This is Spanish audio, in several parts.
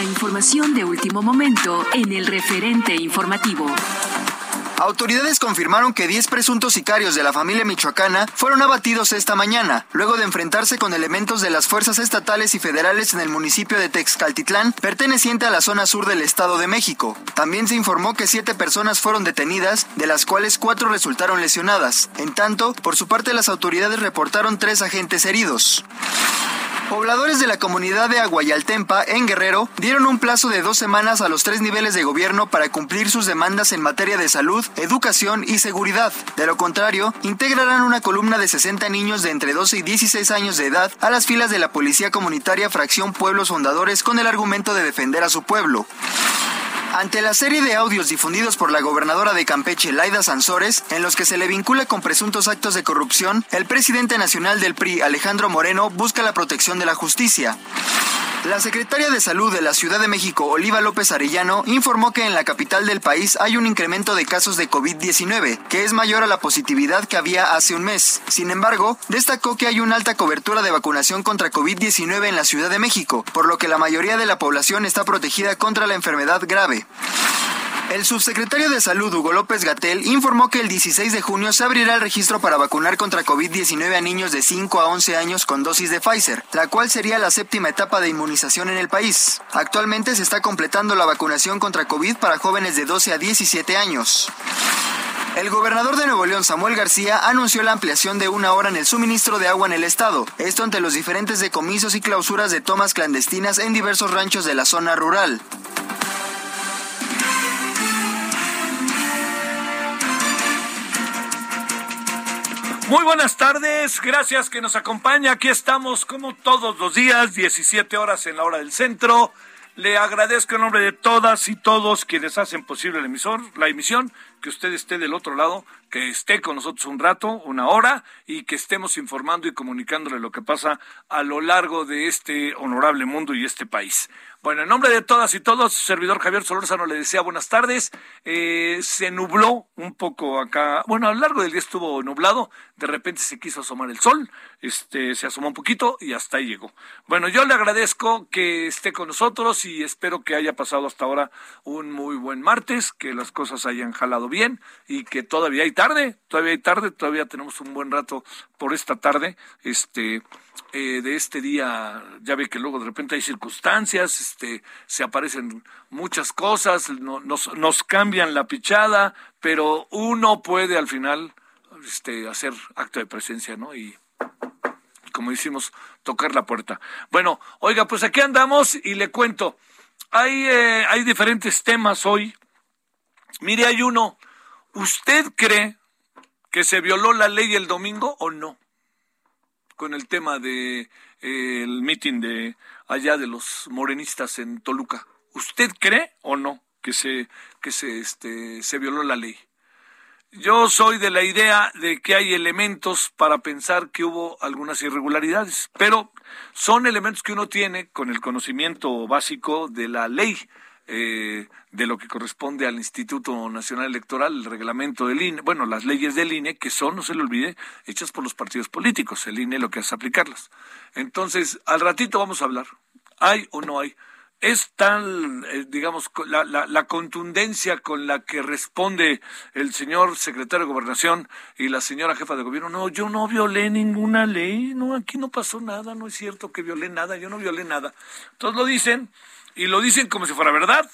La información de último momento en el referente informativo. Autoridades confirmaron que 10 presuntos sicarios de la familia michoacana fueron abatidos esta mañana, luego de enfrentarse con elementos de las fuerzas estatales y federales en el municipio de Texcaltitlán, perteneciente a la zona sur del Estado de México. También se informó que siete personas fueron detenidas, de las cuales cuatro resultaron lesionadas. En tanto, por su parte las autoridades reportaron tres agentes heridos. Pobladores de la comunidad de Aguayaltempa, en Guerrero, dieron un plazo de dos semanas a los tres niveles de gobierno para cumplir sus demandas en materia de salud, educación y seguridad. De lo contrario, integrarán una columna de 60 niños de entre 12 y 16 años de edad a las filas de la Policía Comunitaria Fracción Pueblos Fundadores con el argumento de defender a su pueblo. Ante la serie de audios difundidos por la gobernadora de Campeche, Laida Sansores, en los que se le vincula con presuntos actos de corrupción, el presidente nacional del PRI, Alejandro Moreno, busca la protección de la justicia. La secretaria de Salud de la Ciudad de México, Oliva López Arellano, informó que en la capital del país hay un incremento de casos de COVID-19, que es mayor a la positividad que había hace un mes. Sin embargo, destacó que hay una alta cobertura de vacunación contra COVID-19 en la Ciudad de México, por lo que la mayoría de la población está protegida contra la enfermedad grave. El subsecretario de Salud, Hugo López Gatel, informó que el 16 de junio se abrirá el registro para vacunar contra COVID-19 a niños de 5 a 11 años con dosis de Pfizer, la cual sería la séptima etapa de inmunización en el país. Actualmente se está completando la vacunación contra COVID para jóvenes de 12 a 17 años. El gobernador de Nuevo León, Samuel García, anunció la ampliación de una hora en el suministro de agua en el estado, esto ante los diferentes decomisos y clausuras de tomas clandestinas en diversos ranchos de la zona rural. Muy buenas tardes, gracias que nos acompaña. Aquí estamos como todos los días, 17 horas en la hora del centro. Le agradezco en nombre de todas y todos quienes hacen posible el emisor, la emisión, que usted esté del otro lado, que esté con nosotros un rato, una hora, y que estemos informando y comunicándole lo que pasa a lo largo de este honorable mundo y este país. Bueno, en nombre de todas y todos, servidor Javier Solórzano le desea buenas tardes. Eh, se nubló un poco acá, bueno, a lo largo del día estuvo nublado, de repente se quiso asomar el sol, este, se asomó un poquito y hasta ahí llegó. Bueno, yo le agradezco que esté con nosotros y espero que haya pasado hasta ahora un muy buen martes, que las cosas hayan jalado bien y que todavía hay tarde, todavía hay tarde, todavía tenemos un buen rato por esta tarde, este, eh, de este día, ya ve que luego de repente hay circunstancias, este, se aparecen muchas cosas, nos, nos cambian la pichada, pero uno puede al final este, hacer acto de presencia, ¿no? Y como decimos, tocar la puerta. Bueno, oiga, pues aquí andamos y le cuento. Hay, eh, hay diferentes temas hoy. Mire, hay uno. ¿Usted cree que se violó la ley el domingo o no? Con el tema de eh, el mitin de allá de los morenistas en Toluca. ¿Usted cree o no? que se, que se, este, se violó la ley. Yo soy de la idea de que hay elementos para pensar que hubo algunas irregularidades, pero son elementos que uno tiene con el conocimiento básico de la ley, eh, de lo que corresponde al Instituto Nacional Electoral, el reglamento del INE, bueno, las leyes del INE, que son, no se le olvide, hechas por los partidos políticos. El INE lo que hace aplicarlas. Entonces, al ratito vamos a hablar. ¿Hay o no hay? es tal, eh, digamos, la, la, contundencia con la que responde el señor secretario de Gobernación y la señora jefa de gobierno, no, yo no violé ninguna ley, no, aquí no pasó nada, no es cierto que violé nada, yo no violé nada. Todos lo dicen y lo dicen como si fuera verdad,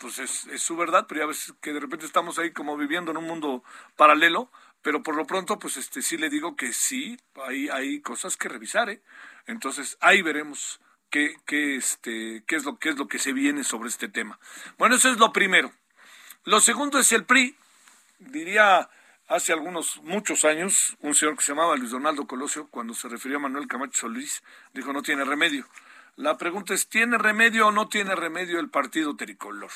pues es, es su verdad, pero ya ves que de repente estamos ahí como viviendo en un mundo paralelo, pero por lo pronto, pues este sí le digo que sí, hay, hay cosas que revisar, ¿eh? Entonces ahí veremos qué, qué, este, qué, es lo, qué es lo que se viene sobre este tema. Bueno, eso es lo primero. Lo segundo es el PRI. Diría hace algunos, muchos años, un señor que se llamaba Luis Donaldo Colosio, cuando se refirió a Manuel Camacho Solís, dijo no tiene remedio. La pregunta es, ¿tiene remedio o no tiene remedio el partido tricolor?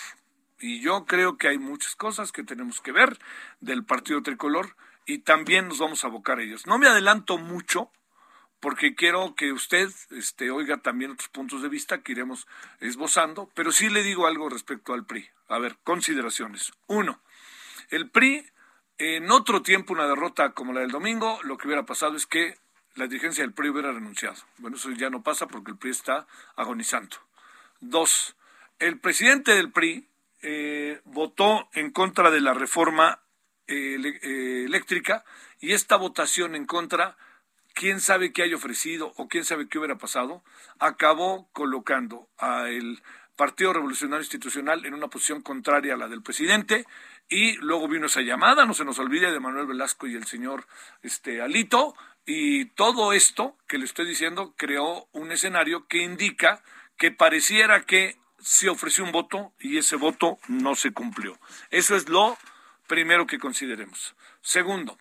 Y yo creo que hay muchas cosas que tenemos que ver del partido tricolor y también nos vamos a abocar a ellos. No me adelanto mucho, porque quiero que usted este, oiga también otros puntos de vista que iremos esbozando, pero sí le digo algo respecto al PRI. A ver, consideraciones. Uno, el PRI, en otro tiempo, una derrota como la del domingo, lo que hubiera pasado es que la dirigencia del PRI hubiera renunciado. Bueno, eso ya no pasa porque el PRI está agonizando. Dos, el presidente del PRI eh, votó en contra de la reforma eh, eh, eléctrica y esta votación en contra quién sabe qué haya ofrecido o quién sabe qué hubiera pasado, acabó colocando al Partido Revolucionario Institucional en una posición contraria a la del presidente y luego vino esa llamada, no se nos olvide, de Manuel Velasco y el señor este, Alito, y todo esto que le estoy diciendo creó un escenario que indica que pareciera que se ofreció un voto y ese voto no se cumplió. Eso es lo primero que consideremos. Segundo,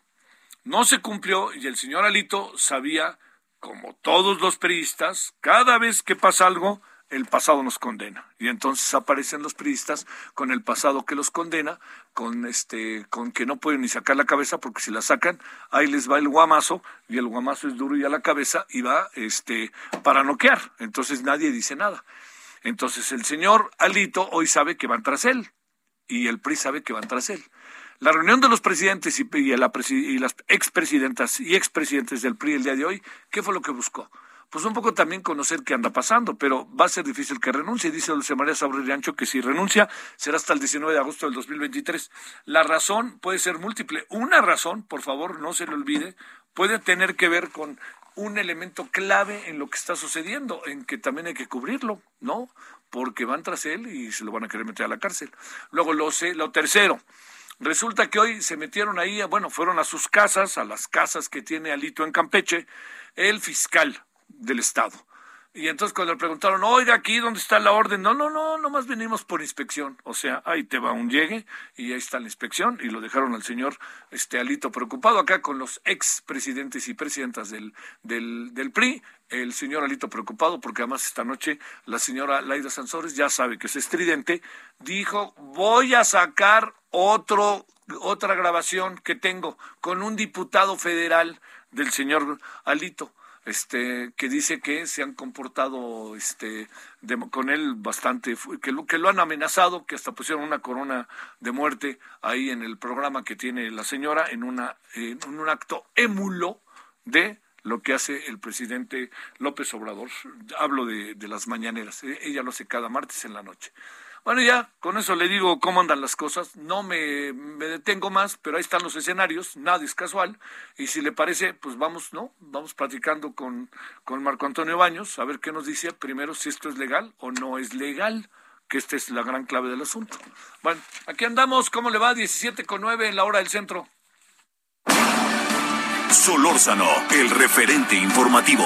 no se cumplió y el señor Alito sabía, como todos los periodistas, cada vez que pasa algo, el pasado nos condena. Y entonces aparecen los periodistas con el pasado que los condena, con este, con que no pueden ni sacar la cabeza, porque si la sacan, ahí les va el guamazo, y el guamazo es duro y a la cabeza, y va este para noquear. Entonces nadie dice nada. Entonces el señor Alito hoy sabe que van tras él, y el PRI sabe que van tras él. La reunión de los presidentes y, y, la, y las expresidentas y expresidentes del PRI el día de hoy, ¿qué fue lo que buscó? Pues un poco también conocer qué anda pasando, pero va a ser difícil que renuncie. Dice Dulce María Sabre Ancho que si renuncia será hasta el 19 de agosto del 2023. La razón puede ser múltiple. Una razón, por favor, no se le olvide, puede tener que ver con un elemento clave en lo que está sucediendo, en que también hay que cubrirlo, ¿no? Porque van tras él y se lo van a querer meter a la cárcel. Luego lo sé, lo tercero, Resulta que hoy se metieron ahí, bueno, fueron a sus casas, a las casas que tiene Alito en Campeche, el fiscal del Estado. Y entonces cuando le preguntaron, oiga, aquí dónde está la orden, no, no, no, nomás venimos por inspección. O sea, ahí te va un llegue y ahí está la inspección y lo dejaron al señor este Alito preocupado acá con los ex presidentes y presidentas del, del, del PRI. El señor Alito preocupado porque además esta noche la señora Laida Sansores ya sabe que es estridente, dijo, voy a sacar otro, otra grabación que tengo con un diputado federal del señor Alito este que dice que se han comportado este con él bastante que lo que lo han amenazado que hasta pusieron una corona de muerte ahí en el programa que tiene la señora en una un acto émulo de lo que hace el presidente López Obrador. Hablo de, de las mañaneras e, ella lo hace cada martes en la noche bueno, ya con eso le digo cómo andan las cosas. No me, me, detengo más, pero ahí están los escenarios, nada es casual. Y si le parece, pues vamos, ¿no? Vamos platicando con, con Marco Antonio Baños, a ver qué nos dice primero si esto es legal o no es legal, que esta es la gran clave del asunto. Bueno, aquí andamos, ¿cómo le va? 17 con 9 en la hora del centro. Solórzano, el referente informativo.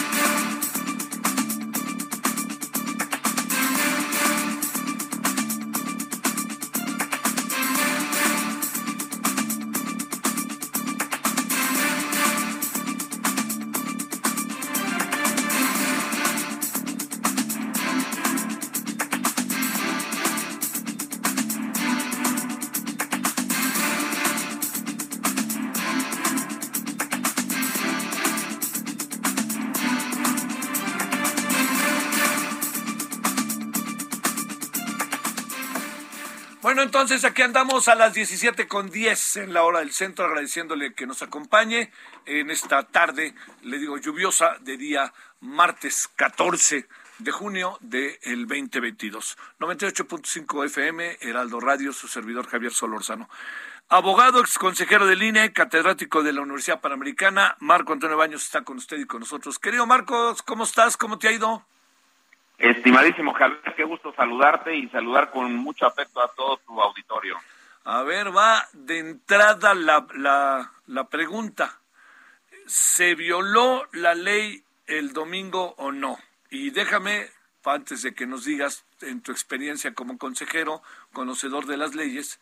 Entonces aquí andamos a las 17 con 10 en la hora del centro, agradeciéndole que nos acompañe en esta tarde, le digo, lluviosa de día martes 14 de junio del 2022. 98.5 FM, Heraldo Radio, su servidor Javier Solórzano. Abogado, ex consejero del INE, catedrático de la Universidad Panamericana, Marco Antonio Baños está con usted y con nosotros. Querido Marcos, ¿cómo estás? ¿Cómo te ha ido? Estimadísimo Javier, qué gusto saludarte y saludar con mucho afecto a todo tu auditorio. A ver, va de entrada la, la, la pregunta. ¿Se violó la ley el domingo o no? Y déjame, antes de que nos digas en tu experiencia como consejero, conocedor de las leyes,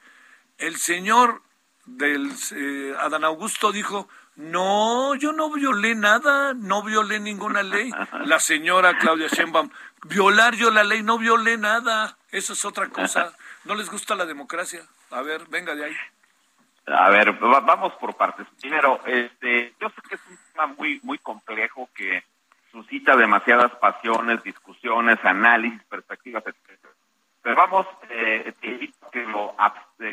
el señor del eh, Adán Augusto dijo, no, yo no violé nada, no violé ninguna ley. La señora Claudia Sheinbaum, violar yo la ley, no violé nada. Eso es otra cosa. ¿No les gusta la democracia? A ver, venga de ahí. A ver, vamos por partes. Primero, este, yo sé que es un tema muy, muy complejo que suscita demasiadas pasiones, discusiones, análisis, perspectivas, etc. Pero vamos, eh, te invito a que, lo,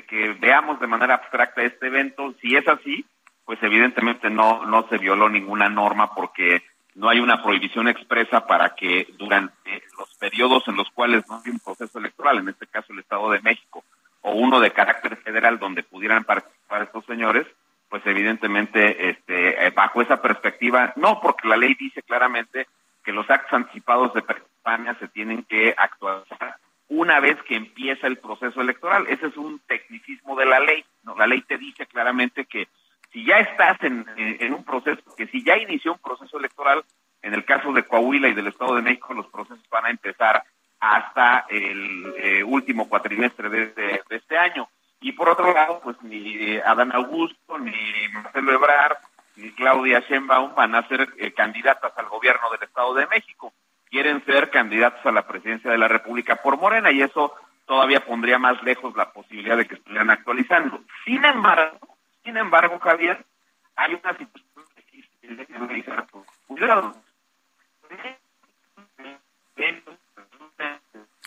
que veamos de manera abstracta este evento. Si es así, pues evidentemente no, no se violó ninguna norma porque no hay una prohibición expresa para que durante los periodos en los cuales no hay un proceso electoral, en este caso el Estado de México, o uno de carácter federal donde pudieran participar estos señores, pues evidentemente este, eh, bajo esa perspectiva, no, porque la ley dice claramente que los actos anticipados de España se tienen que actualizar una vez que empieza el proceso electoral. Ese es un tecnicismo de la ley. ¿no? La ley te dice claramente que si ya estás en, un proceso, que si ya inició un proceso electoral, en el caso de Coahuila y del Estado de México, los procesos van a empezar hasta el eh, último cuatrimestre de, este año. Y por otro lado, pues ni Adán Augusto, ni Marcelo Ebrard, ni Claudia Sheinbaum van a ser eh, candidatas al gobierno del Estado de México. Quieren ser candidatos a la presidencia de la República por Morena y eso todavía pondría más lejos la posibilidad de que estuvieran actualizando. Sin embargo, sin embargo, Javier, hay una situación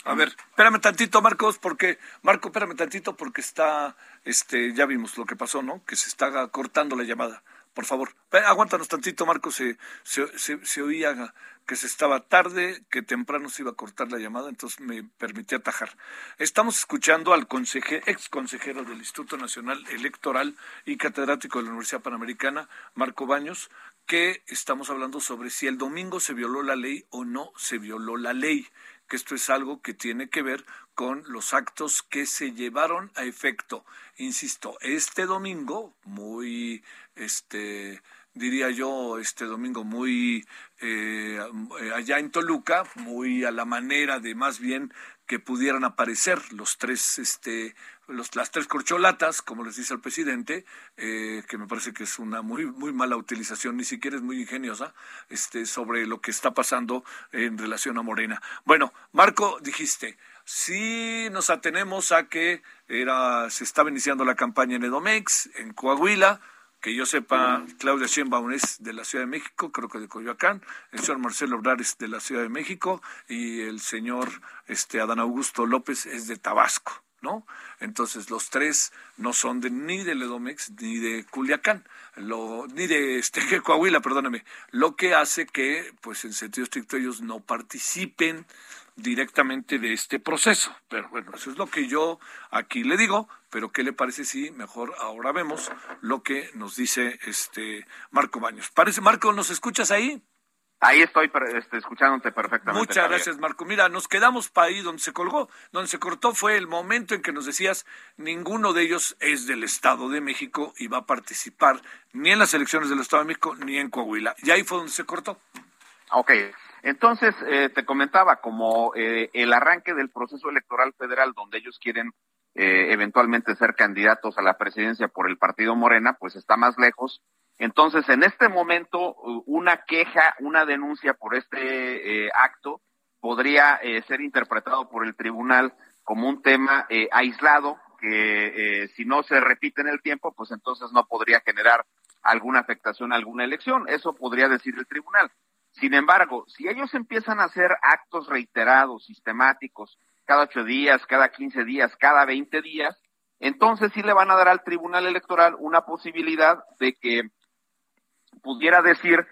A ver, espérame tantito, Marcos, porque Marco, espérame tantito porque está, este, ya vimos lo que pasó, ¿no? Que se está cortando la llamada por favor. Aguántanos tantito, Marco, se, se, oía que se estaba tarde, que temprano se iba a cortar la llamada, entonces me permití atajar. Estamos escuchando al ex consejero del Instituto Nacional Electoral y catedrático de la Universidad Panamericana, Marco Baños, que estamos hablando sobre si el domingo se violó la ley o no se violó la ley que esto es algo que tiene que ver con los actos que se llevaron a efecto. Insisto, este domingo, muy, este, diría yo, este domingo muy eh, allá en Toluca, muy a la manera de más bien que pudieran aparecer los tres, este, los, las tres corcholatas, como les dice el presidente, eh, que me parece que es una muy, muy mala utilización, ni siquiera es muy ingeniosa, este, sobre lo que está pasando en relación a Morena. Bueno, Marco, dijiste, si nos atenemos a que era, se estaba iniciando la campaña en Edomex, en Coahuila, que yo sepa, Claudia Sheinbaum es de la Ciudad de México, creo que de Coyoacán, el señor Marcelo Obrar es de la Ciudad de México y el señor este, Adán Augusto López es de Tabasco. ¿no? Entonces los tres no son de, ni de Ledomex ni de Culiacán, lo, ni de este, Coahuila, perdóname, lo que hace que, pues en sentido estricto, ellos no participen directamente de este proceso. Pero bueno, eso es lo que yo aquí le digo, pero ¿qué le parece si mejor ahora vemos lo que nos dice este Marco Baños? Parece, Marco, ¿nos escuchas ahí? Ahí estoy este, escuchándote perfectamente. Muchas gracias, Marco. Mira, nos quedamos para ahí donde se colgó, donde se cortó fue el momento en que nos decías ninguno de ellos es del Estado de México y va a participar ni en las elecciones del Estado de México ni en Coahuila. Y ahí fue donde se cortó. Ok, entonces eh, te comentaba como eh, el arranque del proceso electoral federal donde ellos quieren eh, eventualmente ser candidatos a la presidencia por el partido Morena, pues está más lejos entonces, en este momento, una queja, una denuncia por este eh, acto podría eh, ser interpretado por el tribunal como un tema eh, aislado que si no se repite en el tiempo, pues entonces no podría generar alguna afectación a alguna elección. Eso podría decir el tribunal. Sin embargo, si ellos empiezan a hacer actos reiterados, sistemáticos, cada ocho días, cada quince días, cada veinte días, entonces sí le van a dar al tribunal electoral una posibilidad de que pudiera decir,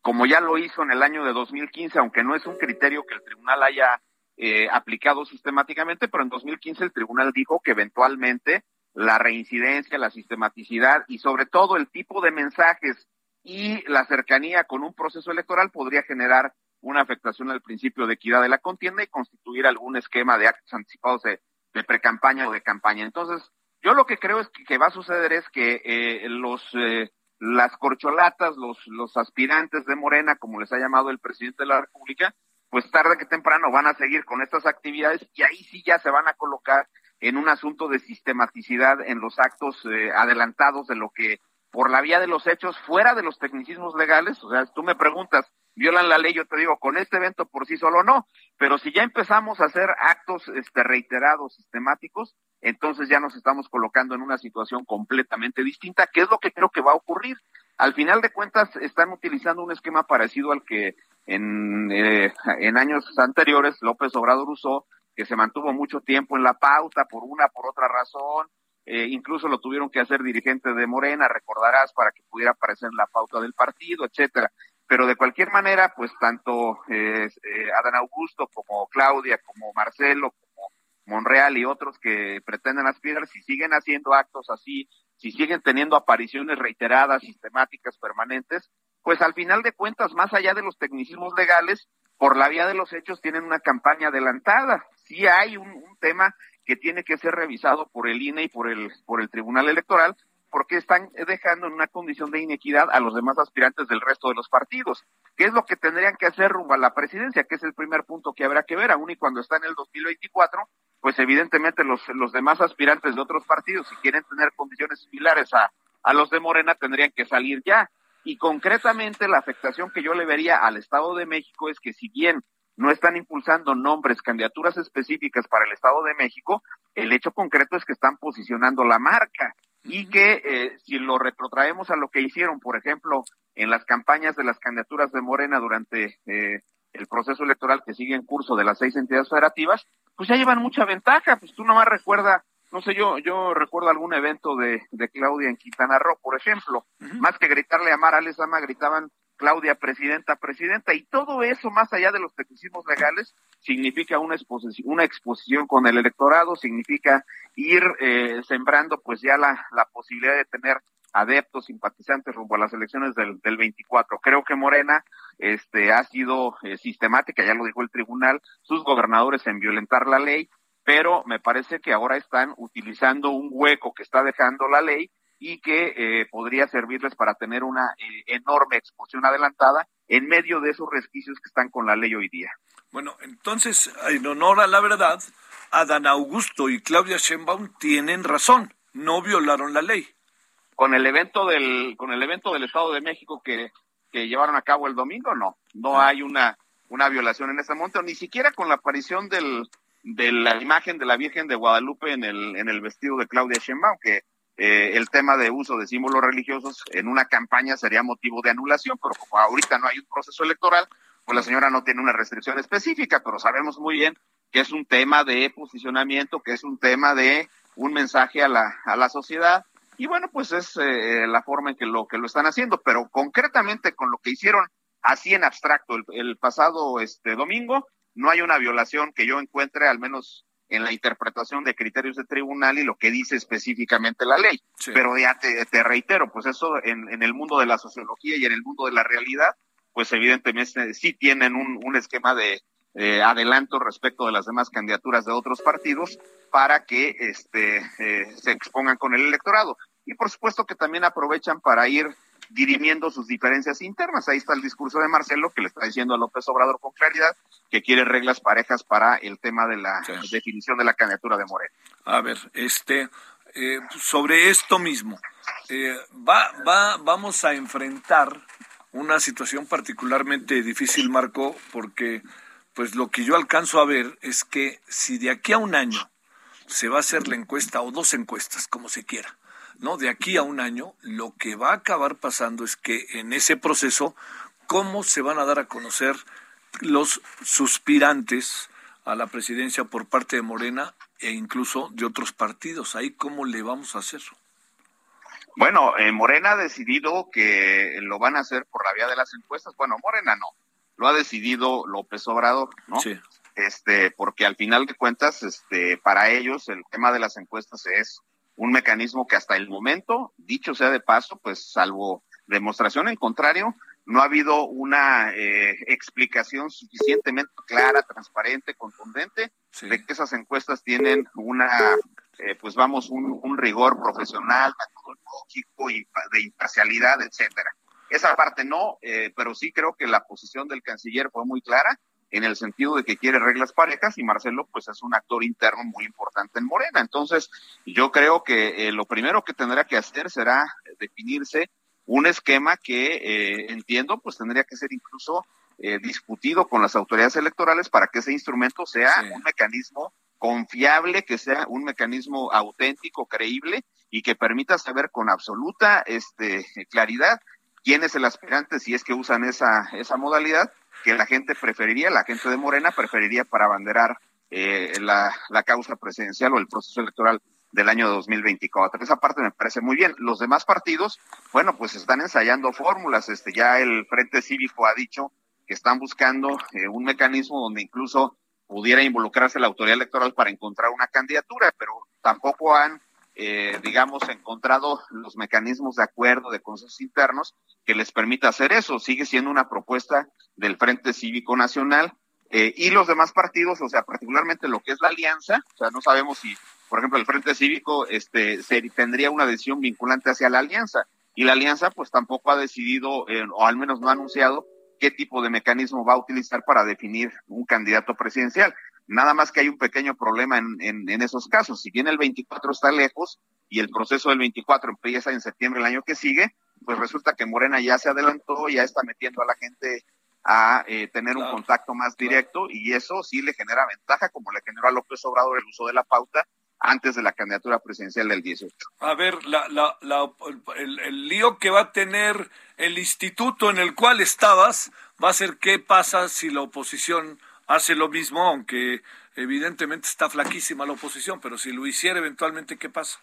como ya lo hizo en el año de 2015, aunque no es un criterio que el tribunal haya eh, aplicado sistemáticamente, pero en 2015 el tribunal dijo que eventualmente la reincidencia, la sistematicidad y sobre todo el tipo de mensajes y la cercanía con un proceso electoral podría generar una afectación al principio de equidad de la contienda y constituir algún esquema de actos anticipados de, de precampaña o de campaña. Entonces, yo lo que creo es que, va a suceder es que eh, los eh, las corcholatas, los, los aspirantes de Morena, como les ha llamado el presidente de la República, pues tarde que temprano van a seguir con estas actividades y ahí sí ya se van a colocar en un asunto de sistematicidad en los actos eh, adelantados de lo que por la vía de los hechos, fuera de los tecnicismos legales, o sea, tú me preguntas, violan la ley, yo te digo, con este evento por sí solo no, pero si ya empezamos a hacer actos este, reiterados, sistemáticos, entonces ya nos estamos colocando en una situación completamente distinta, que es lo que creo que va a ocurrir. Al final de cuentas, están utilizando un esquema parecido al que en, eh, en años anteriores López Obrador usó, que se mantuvo mucho tiempo en la pauta por una, por otra razón, eh, incluso lo tuvieron que hacer dirigente de Morena, recordarás, para que pudiera aparecer la pauta del partido, etcétera. Pero de cualquier manera, pues tanto eh, eh Adán Augusto como Claudia, como Marcelo, Monreal y otros que pretenden aspirar, si siguen haciendo actos así, si siguen teniendo apariciones reiteradas, sistemáticas, permanentes, pues al final de cuentas, más allá de los tecnicismos legales, por la vía de los hechos tienen una campaña adelantada. Sí hay un, un tema que tiene que ser revisado por el INE y por el, por el Tribunal Electoral, porque están dejando en una condición de inequidad a los demás aspirantes del resto de los partidos. ¿Qué es lo que tendrían que hacer rumbo a la presidencia? Que es el primer punto que habrá que ver, aún y cuando está en el 2024, pues evidentemente los, los demás aspirantes de otros partidos, si quieren tener condiciones similares a, a los de Morena, tendrían que salir ya. Y concretamente la afectación que yo le vería al Estado de México es que si bien no están impulsando nombres, candidaturas específicas para el Estado de México, el hecho concreto es que están posicionando la marca y que eh, si lo retrotraemos a lo que hicieron, por ejemplo, en las campañas de las candidaturas de Morena durante eh, el proceso electoral que sigue en curso de las seis entidades federativas, pues ya llevan mucha ventaja. Pues tú nomás recuerda, no sé, yo yo recuerdo algún evento de, de Claudia en Quintana Roo, por ejemplo, más que gritarle a Mara Lezama, gritaban Claudia, presidenta, presidenta, y todo eso, más allá de los tecnicismos legales, significa una exposición, con el electorado, significa ir eh, sembrando pues ya la, la posibilidad de tener adeptos, simpatizantes rumbo a las elecciones del, del 24. Creo que Morena este, ha sido eh, sistemática, ya lo dijo el tribunal, sus gobernadores en violentar la ley, pero me parece que ahora están utilizando un hueco que está dejando la ley y que eh, podría servirles para tener una eh, enorme exposición adelantada en medio de esos resquicios que están con la ley hoy día. Bueno, entonces, en honor a la verdad, Adán Augusto y Claudia Sheinbaum tienen razón, no violaron la ley. Con el evento del con el evento del Estado de México que, que llevaron a cabo el domingo, no, no hay una una violación en ese momento, ni siquiera con la aparición del de la imagen de la Virgen de Guadalupe en el en el vestido de Claudia Sheinbaum que eh, el tema de uso de símbolos religiosos en una campaña sería motivo de anulación, pero como ahorita no hay un proceso electoral, pues la señora no tiene una restricción específica, pero sabemos muy bien que es un tema de posicionamiento, que es un tema de un mensaje a la, a la sociedad, y bueno, pues es eh, la forma en que lo, que lo están haciendo, pero concretamente con lo que hicieron así en abstracto el, el pasado este domingo, no hay una violación que yo encuentre, al menos en la interpretación de criterios de tribunal y lo que dice específicamente la ley. Pero ya te, reitero, pues eso en, en, el mundo de la sociología y en el mundo de la realidad, pues evidentemente sí tienen un, un esquema de eh, adelanto respecto de las demás candidaturas de otros partidos para que este, eh, se expongan con el electorado. Y por supuesto que también aprovechan para ir dirimiendo sus diferencias internas. Ahí está el discurso de Marcelo que le está diciendo a López Obrador con claridad que quiere reglas parejas para el tema de la definición de la candidatura de Moreno. A ver, este, eh, sobre esto mismo, eh, va, va, vamos a enfrentar una situación particularmente difícil, Marco, porque pues lo que yo alcanzo a ver es que si de aquí a un año se va a hacer la encuesta o dos encuestas, como se quiera, ¿no? De aquí a un año, lo que va a acabar pasando es que en ese proceso, ¿cómo se van a dar a conocer los suspirantes a la presidencia por parte de Morena e incluso de otros partidos? Ahí, ¿cómo le vamos a hacer? Bueno, eh, Morena ha decidido que lo van a hacer por la vía de las encuestas. Bueno, Morena no, lo ha decidido López Obrador, ¿no? Sí. Este, porque al final de cuentas, este, para ellos el tema de las encuestas es un mecanismo que hasta el momento, dicho sea de paso, pues salvo demostración en contrario, no ha habido una eh, explicación suficientemente clara, transparente, contundente de que esas encuestas tienen una, eh, pues vamos, un, un, rigor profesional, metodológico y de imparcialidad, etcétera. Esa parte no, eh, pero sí creo que la posición del canciller fue muy clara en el sentido de que quiere reglas parejas y Marcelo pues es un actor interno muy importante en Morena. Entonces yo creo que eh, lo primero que tendrá que hacer será definirse un esquema que eh, entiendo pues tendría que ser incluso eh, discutido con las autoridades electorales para que ese instrumento sea un mecanismo confiable, que sea un mecanismo auténtico, creíble y que permita saber con absoluta este, claridad quién es el aspirante si es que usan esa, esa modalidad que la gente preferiría, la gente de Morena preferiría para abanderar eh, la, la causa presidencial o el proceso electoral del año 2024. Esa parte me parece muy bien. Los demás partidos, bueno, pues están ensayando fórmulas. Este, ya el Frente Cívico ha dicho que están buscando eh, un mecanismo donde incluso pudiera involucrarse la autoridad electoral para encontrar una candidatura, pero tampoco han eh, digamos, encontrado los mecanismos de acuerdo, de consensos internos que les permita hacer eso. Sigue siendo una propuesta del Frente Cívico Nacional eh, y los demás partidos, o sea, particularmente lo que es la alianza, o sea, no sabemos si, por ejemplo, el Frente Cívico este, se, tendría una decisión vinculante hacia la alianza y la alianza pues tampoco ha decidido, eh, o al menos no ha anunciado, qué tipo de mecanismo va a utilizar para definir un candidato presidencial. Nada más que hay un pequeño problema en, en, esos casos. Si bien el 24 está lejos y el proceso del 24 empieza en septiembre el año que sigue, pues resulta que Morena ya se adelantó, ya está metiendo a la gente a eh, tener un contacto más directo y eso sí le genera ventaja, como le generó a López Obrador el uso de la pauta antes de la candidatura presidencial del 18. A ver, la, la, la, el, el, lío que va a tener el instituto en el cual estabas va a ser qué pasa si la oposición hace lo mismo, aunque evidentemente está flaquísima la oposición, pero si lo hiciera eventualmente, ¿qué pasa?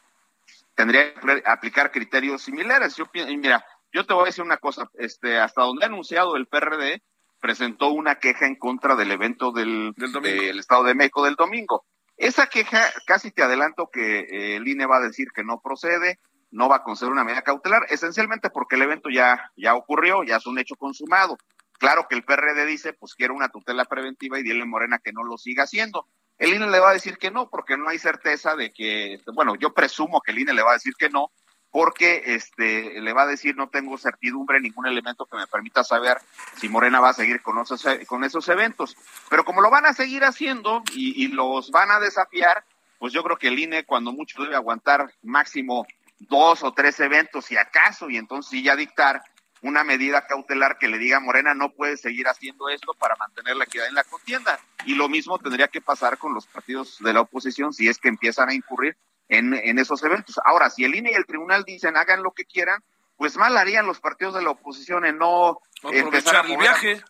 Tendría que aplicar criterios similares. Yo mira, yo te voy a decir una cosa, este, hasta donde ha anunciado el PRD, presentó una queja en contra del evento del, del, Estado de México del domingo. Esa queja, casi te adelanto que eh, el INE va a decir que no procede, no va a conceder una medida cautelar, esencialmente porque el evento ya, ya ocurrió, ya es un hecho consumado. Claro que el PRD dice, pues quiero una tutela preventiva y dile Morena que no lo siga haciendo. El INE le va a decir que no, porque no hay certeza de que, bueno, yo presumo que el INE le va a decir que no, porque este le va a decir no tengo certidumbre, ningún elemento que me permita saber si Morena va a seguir con esos, con esos eventos. Pero como lo van a seguir haciendo y, y los van a desafiar, pues yo creo que el INE cuando mucho debe aguantar máximo dos o tres eventos, si acaso, y entonces sí ya dictar una medida cautelar que le diga a Morena no puede seguir haciendo esto para mantener la equidad en la contienda. Y lo mismo tendría que pasar con los partidos de la oposición si es que empiezan a incurrir en, en esos eventos. Ahora, si el INE y el tribunal dicen hagan lo que quieran, pues mal harían los partidos de la oposición en no empezar a el viaje.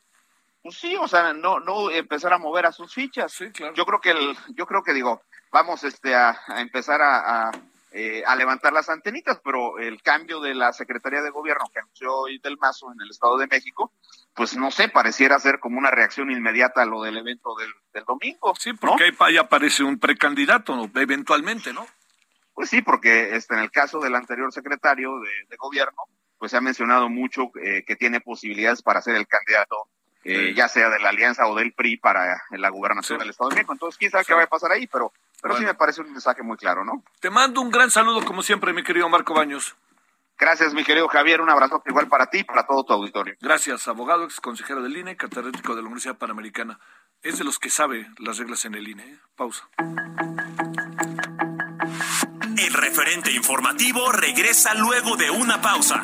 pues sí, o sea, no no empezar a mover a sus fichas. Sí, claro. Yo creo que el, yo creo que digo, vamos este a, a empezar a, a eh, a levantar las antenitas, pero el cambio de la Secretaría de Gobierno que anunció hoy del Mazo en el Estado de México, pues no sé, pareciera ser como una reacción inmediata a lo del evento del, domingo. Sí, porque ahí aparece un precandidato eventualmente, ¿no? Pues sí, porque este, en el caso del anterior secretario de, Gobierno, pues se ha mencionado mucho eh, que tiene posibilidades para ser el candidato eh, ya sea de la alianza o del PRI para la gobernación del Estado de México. Entonces, quién sabe qué va a pasar ahí, pero, pero sí me parece un mensaje muy claro, ¿no? Te mando un gran saludo, como siempre, mi querido Marco Baños. Gracias, mi querido Javier. Un abrazo igual para ti y para todo tu auditorio. Gracias, abogado, ex consejero del INE, catedrático de la Universidad Panamericana. Es de los que sabe las reglas en el INE. ¿eh? Pausa. El referente informativo regresa luego de una pausa.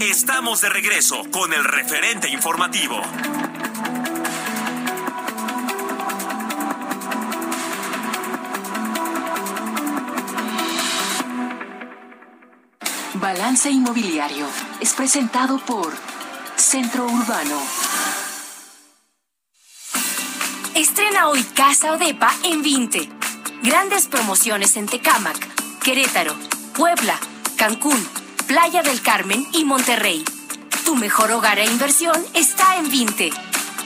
Estamos de regreso con el referente informativo. Balance Inmobiliario es presentado por Centro Urbano. Estrena hoy Casa Odepa en 20. Grandes promociones en Tecámac, Querétaro, Puebla, Cancún Playa del Carmen y Monterrey. Tu mejor hogar e inversión está en Vinte.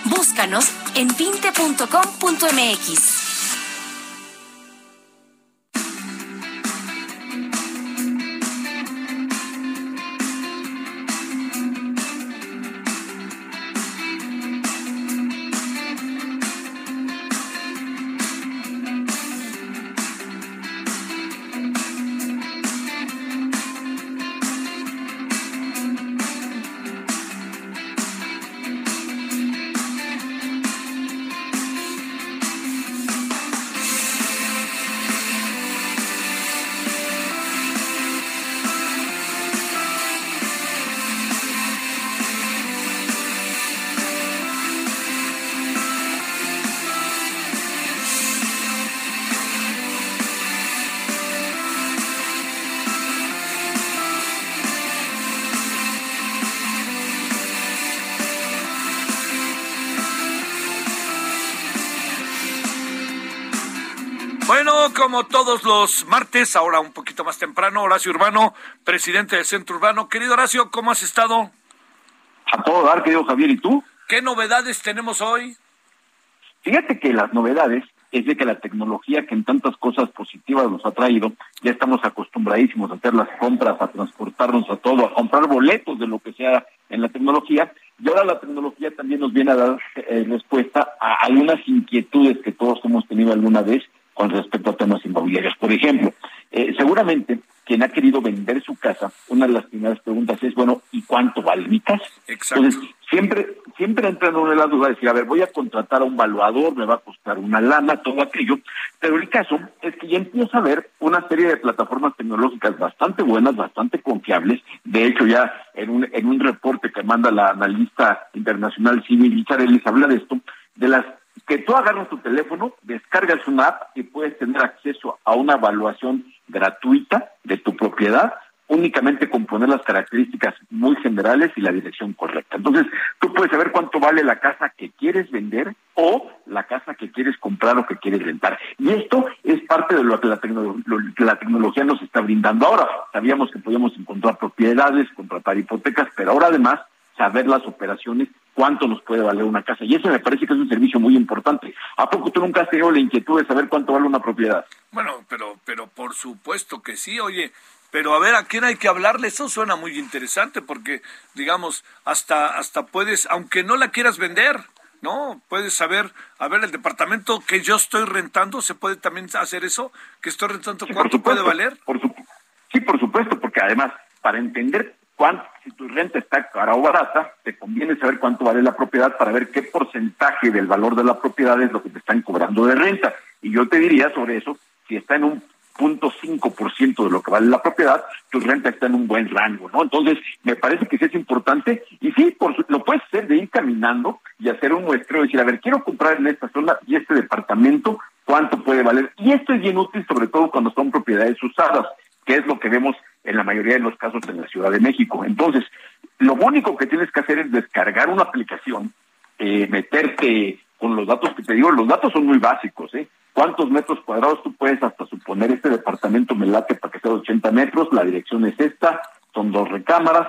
Búscanos en vinte.com.mx. como todos los martes, ahora un poquito más temprano, Horacio Urbano, presidente del Centro Urbano. Querido Horacio, ¿cómo has estado? A todo dar, querido Javier, ¿y tú? ¿Qué novedades tenemos hoy? Fíjate que las novedades es de que la tecnología que en tantas cosas positivas nos ha traído, ya estamos acostumbradísimos a hacer las compras, a transportarnos a todo, a comprar boletos de lo que sea en la tecnología, y ahora la tecnología también nos viene a dar eh, respuesta a algunas inquietudes que todos hemos tenido alguna vez con respecto a temas inmobiliarios. Por ejemplo, eh, seguramente quien ha querido vender su casa, una de las primeras preguntas es, bueno, ¿y cuánto vale mi casa? Exacto. Entonces, siempre, siempre entra en una dudas de decir, a ver, voy a contratar a un valuador, me va a costar una lana, todo aquello, pero el caso es que ya empieza a haber una serie de plataformas tecnológicas bastante buenas, bastante confiables, de hecho ya en un, en un reporte que manda la analista internacional Civil les habla de esto, de las que tú agarras tu teléfono, descargas una app y puedes tener acceso a una evaluación gratuita de tu propiedad únicamente con poner las características muy generales y la dirección correcta. Entonces, tú puedes saber cuánto vale la casa que quieres vender o la casa que quieres comprar o que quieres rentar. Y esto es parte de lo que la, la tecnología nos está brindando ahora. Sabíamos que podíamos encontrar propiedades, contratar hipotecas, pero ahora además saber las operaciones, cuánto nos puede valer una casa. Y eso me parece que es un servicio muy importante. ¿A poco tú nunca has tenido la inquietud de saber cuánto vale una propiedad? Bueno, pero, pero por supuesto que sí, oye. Pero a ver, ¿a quién hay que hablarle? Eso suena muy interesante porque, digamos, hasta, hasta puedes, aunque no la quieras vender, ¿no? Puedes saber, a ver, el departamento que yo estoy rentando, ¿se puede también hacer eso? ¿Que estoy rentando cuánto puede valer? Por sí, por supuesto, porque además, para entender cuánto, si tu renta está cara o barata, te conviene saber cuánto vale la propiedad para ver qué porcentaje del valor de la propiedad es lo que te están cobrando de renta. Y yo te diría sobre eso, si está en un punto cinco por ciento de lo que vale la propiedad, tu renta está en un buen rango, ¿no? Entonces, me parece que sí es importante y sí, por lo puedes hacer de ir caminando y hacer un muestreo decir, a ver, quiero comprar en esta zona y este departamento, ¿cuánto puede valer? Y esto es bien útil, sobre todo cuando son propiedades usadas, que es lo que vemos en la mayoría de los casos en la Ciudad de México. Entonces, lo único que tienes que hacer es descargar una aplicación, eh, meterte con los datos que te digo, los datos son muy básicos, ¿eh? ¿Cuántos metros cuadrados tú puedes hasta suponer este departamento me late para que sea de 80 metros? La dirección es esta, son dos recámaras,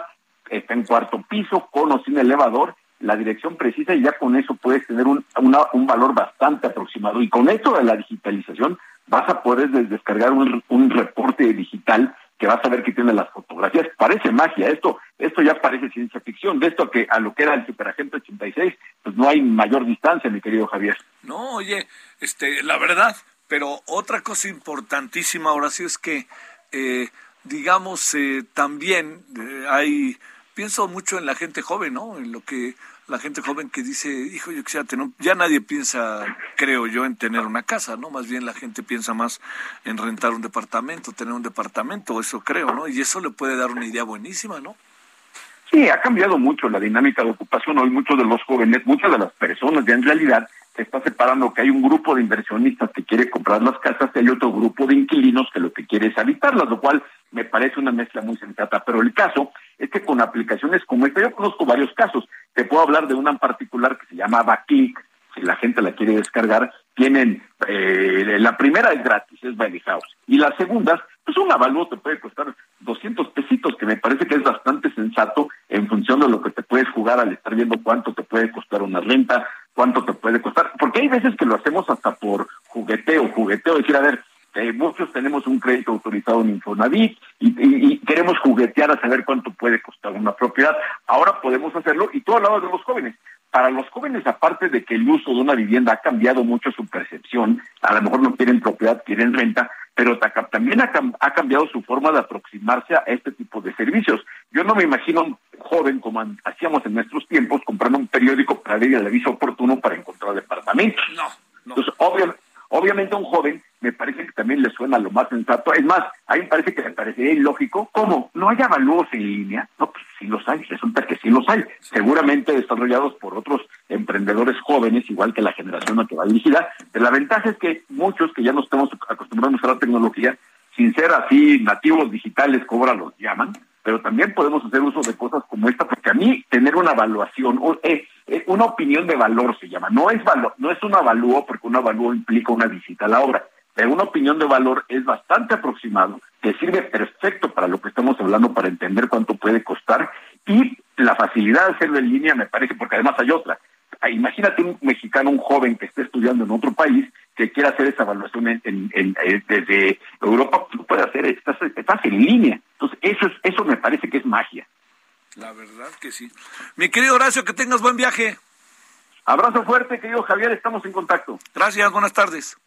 está en cuarto piso, con o sin elevador, la dirección precisa y ya con eso puedes tener un, un valor bastante aproximado. Y con esto de la digitalización vas a poder descargar un, un reporte digital que vas a ver que tiene las fotografías. Parece magia, esto esto ya parece ciencia ficción. De esto que a lo que era el Superagente 86, pues no hay mayor distancia, mi querido Javier. No, oye, este, la verdad, pero otra cosa importantísima ahora sí es que, eh, digamos, eh, también eh, hay, pienso mucho en la gente joven, ¿no? En lo que la gente joven que dice, hijo, yo quisiera tener, ya nadie piensa, creo yo, en tener una casa, ¿no? Más bien la gente piensa más en rentar un departamento, tener un departamento, eso creo, ¿no? Y eso le puede dar una idea buenísima, ¿no? Sí, ha cambiado mucho la dinámica de ocupación. Hoy muchos de los jóvenes, muchas de las personas ya en realidad se está separando que hay un grupo de inversionistas que quiere comprar las casas y hay otro grupo de inquilinos que lo que quiere es habitarlas, lo cual me parece una mezcla muy sensata. Pero el caso es que con aplicaciones como esta, yo conozco varios casos. Te puedo hablar de una en particular que se llama Backclick, si la gente la quiere descargar, tienen, eh, la primera es gratis, es by house, y la segunda, pues un avalúo te puede costar 200 pesitos, que me parece que es bastante sensato en función de lo que te puedes jugar al estar viendo cuánto te puede costar una renta, cuánto te puede costar, porque hay veces que lo hacemos hasta por jugueteo, jugueteo, decir, a ver, eh, muchos tenemos un crédito autorizado en Infonavit y, y, queremos juguetear a saber cuánto puede costar una propiedad. Ahora podemos hacerlo y todo lado de los jóvenes. Para los jóvenes, aparte de que el uso de una vivienda ha cambiado mucho su percepción, a lo mejor no quieren propiedad, quieren renta, pero también ha, cambiado su forma de aproximarse a este tipo de servicios. Yo no me imagino un joven como hacíamos en nuestros tiempos, comprando un periódico para ir al aviso oportuno para encontrar departamentos. No, no. Entonces, obviamente, Obviamente a un joven me parece que también le suena lo más sensato. Es más, a mí me parece que me parecería ilógico. ¿Cómo? ¿No hay avalúos en línea? No, pues sí los hay, resulta que sí los hay. Seguramente desarrollados por otros emprendedores jóvenes, igual que la generación a que va dirigida. Pero la ventaja es que muchos que ya no estamos acostumbrados a la tecnología, sin ser así nativos digitales, cobra los llaman, pero también podemos hacer uso de cosas como esta, porque a mí tener una evaluación, eh, eh, una opinión de valor se llama, no es valor, no es un avalúo, porque un avalúo implica una visita a la obra, pero una opinión de valor es bastante aproximado, que sirve perfecto para lo que estamos hablando, para entender cuánto puede costar, y la facilidad de hacerlo en línea me parece, porque además hay otra, imagínate un mexicano, un joven que esté estudiando en otro país, que quiera hacer esa evaluación en, eh, desde Europa, lo puede hacer, estás, estás en línea. Entonces, eso, es, eso me parece que es magia. La verdad que sí. Mi querido Horacio, que tengas buen viaje. Abrazo fuerte, querido Javier, estamos en contacto. Gracias, buenas tardes.